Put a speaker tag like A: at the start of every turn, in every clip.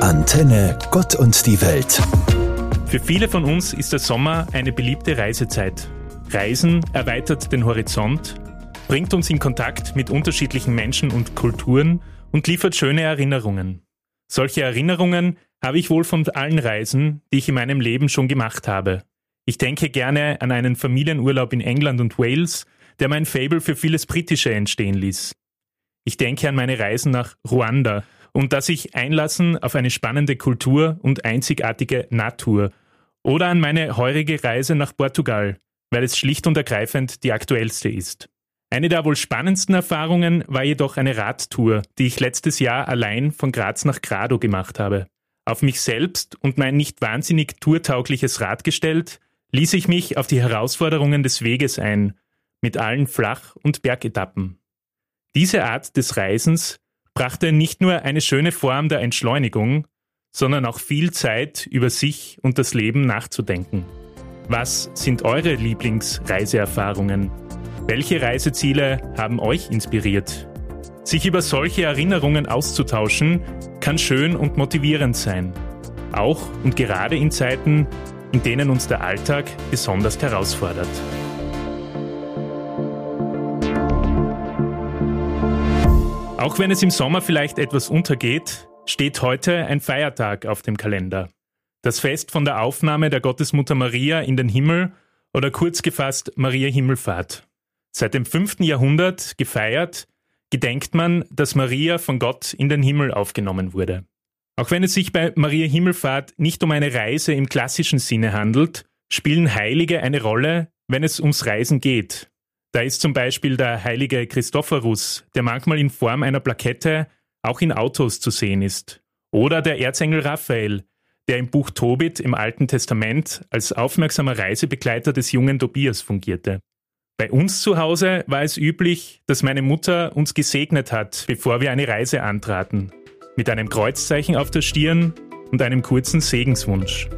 A: Antenne Gott und die Welt.
B: Für viele von uns ist der Sommer eine beliebte Reisezeit. Reisen erweitert den Horizont, bringt uns in Kontakt mit unterschiedlichen Menschen und Kulturen und liefert schöne Erinnerungen. Solche Erinnerungen habe ich wohl von allen Reisen, die ich in meinem Leben schon gemacht habe. Ich denke gerne an einen Familienurlaub in England und Wales, der mein Fable für vieles Britische entstehen ließ. Ich denke an meine Reisen nach Ruanda und dass sich einlassen auf eine spannende Kultur und einzigartige Natur oder an meine heurige Reise nach Portugal, weil es schlicht und ergreifend die aktuellste ist. Eine der wohl spannendsten Erfahrungen war jedoch eine Radtour, die ich letztes Jahr allein von Graz nach Grado gemacht habe. Auf mich selbst und mein nicht wahnsinnig tourtaugliches Rad gestellt, ließ ich mich auf die Herausforderungen des Weges ein, mit allen Flach- und Bergetappen. Diese Art des Reisens brachte nicht nur eine schöne Form der Entschleunigung, sondern auch viel Zeit über sich und das Leben nachzudenken. Was sind eure Lieblingsreiseerfahrungen? Welche Reiseziele haben euch inspiriert? Sich über solche Erinnerungen auszutauschen, kann schön und motivierend sein. Auch und gerade in Zeiten, in denen uns der Alltag besonders herausfordert. Auch wenn es im Sommer vielleicht etwas untergeht, steht heute ein Feiertag auf dem Kalender. Das Fest von der Aufnahme der Gottesmutter Maria in den Himmel oder kurz gefasst Maria Himmelfahrt. Seit dem 5. Jahrhundert gefeiert, gedenkt man, dass Maria von Gott in den Himmel aufgenommen wurde. Auch wenn es sich bei Maria Himmelfahrt nicht um eine Reise im klassischen Sinne handelt, spielen Heilige eine Rolle, wenn es ums Reisen geht. Da ist zum Beispiel der heilige Christophorus, der manchmal in Form einer Plakette auch in Autos zu sehen ist. Oder der Erzengel Raphael, der im Buch Tobit im Alten Testament als aufmerksamer Reisebegleiter des jungen Tobias fungierte. Bei uns zu Hause war es üblich, dass meine Mutter uns gesegnet hat, bevor wir eine Reise antraten, mit einem Kreuzzeichen auf der Stirn und einem kurzen Segenswunsch.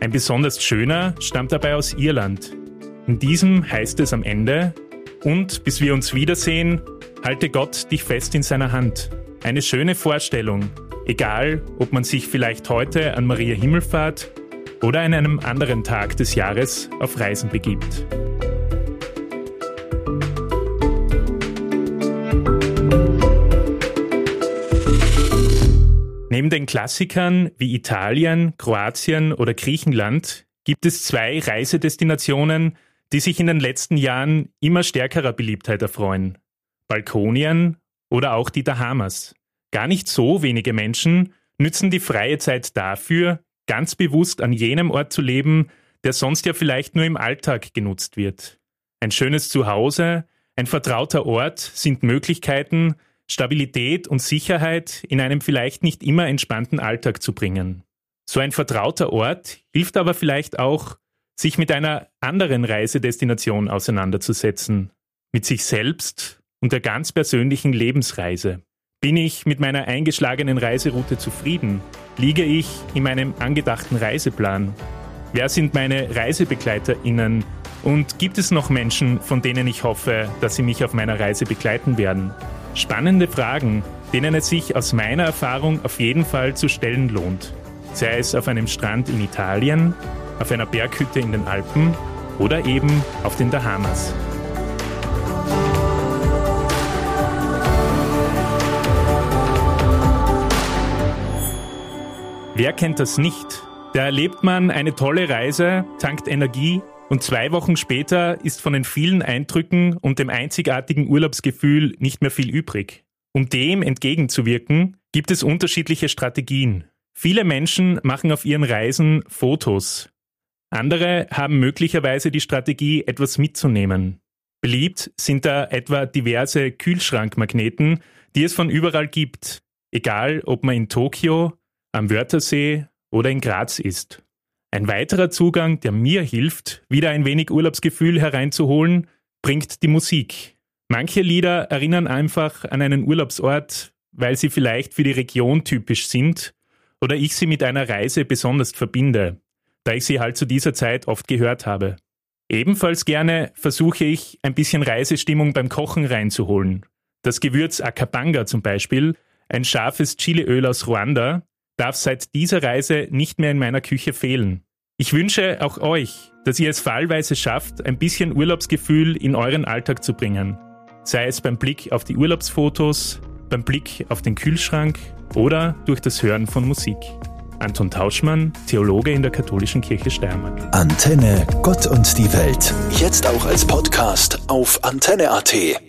B: Ein besonders schöner stammt dabei aus Irland. In diesem heißt es am Ende, und bis wir uns wiedersehen, halte Gott dich fest in seiner Hand. Eine schöne Vorstellung, egal ob man sich vielleicht heute an Maria Himmelfahrt oder an einem anderen Tag des Jahres auf Reisen begibt. Neben den Klassikern wie Italien, Kroatien oder Griechenland gibt es zwei Reisedestinationen, die sich in den letzten Jahren immer stärkerer Beliebtheit erfreuen. Balkonien oder auch die Bahamas. Gar nicht so wenige Menschen nützen die freie Zeit dafür, ganz bewusst an jenem Ort zu leben, der sonst ja vielleicht nur im Alltag genutzt wird. Ein schönes Zuhause, ein vertrauter Ort sind Möglichkeiten, Stabilität und Sicherheit in einem vielleicht nicht immer entspannten Alltag zu bringen. So ein vertrauter Ort hilft aber vielleicht auch, sich mit einer anderen Reisedestination auseinanderzusetzen, mit sich selbst und der ganz persönlichen Lebensreise. Bin ich mit meiner eingeschlagenen Reiseroute zufrieden? Liege ich in meinem angedachten Reiseplan? Wer sind meine ReisebegleiterInnen? Und gibt es noch Menschen, von denen ich hoffe, dass sie mich auf meiner Reise begleiten werden? Spannende Fragen, denen es sich aus meiner Erfahrung auf jeden Fall zu stellen lohnt. Sei es auf einem Strand in Italien, auf einer Berghütte in den Alpen oder eben auf den Bahamas. Wer kennt das nicht? Da erlebt man eine tolle Reise, tankt Energie und zwei Wochen später ist von den vielen Eindrücken und dem einzigartigen Urlaubsgefühl nicht mehr viel übrig. Um dem entgegenzuwirken, gibt es unterschiedliche Strategien. Viele Menschen machen auf ihren Reisen Fotos. Andere haben möglicherweise die Strategie, etwas mitzunehmen. Beliebt sind da etwa diverse Kühlschrankmagneten, die es von überall gibt, egal ob man in Tokio, am Wörthersee oder in Graz ist. Ein weiterer Zugang, der mir hilft, wieder ein wenig Urlaubsgefühl hereinzuholen, bringt die Musik. Manche Lieder erinnern einfach an einen Urlaubsort, weil sie vielleicht für die Region typisch sind oder ich sie mit einer Reise besonders verbinde, da ich sie halt zu dieser Zeit oft gehört habe. Ebenfalls gerne versuche ich, ein bisschen Reisestimmung beim Kochen reinzuholen. Das Gewürz Akabanga zum Beispiel, ein scharfes Chiliöl aus Ruanda, darf seit dieser Reise nicht mehr in meiner Küche fehlen. Ich wünsche auch euch, dass ihr es fallweise schafft, ein bisschen Urlaubsgefühl in euren Alltag zu bringen. Sei es beim Blick auf die Urlaubsfotos, beim Blick auf den Kühlschrank oder durch das Hören von Musik. Anton Tauschmann, Theologe in der Katholischen Kirche Steiermark.
A: Antenne Gott und die Welt. Jetzt auch als Podcast auf antenne.at.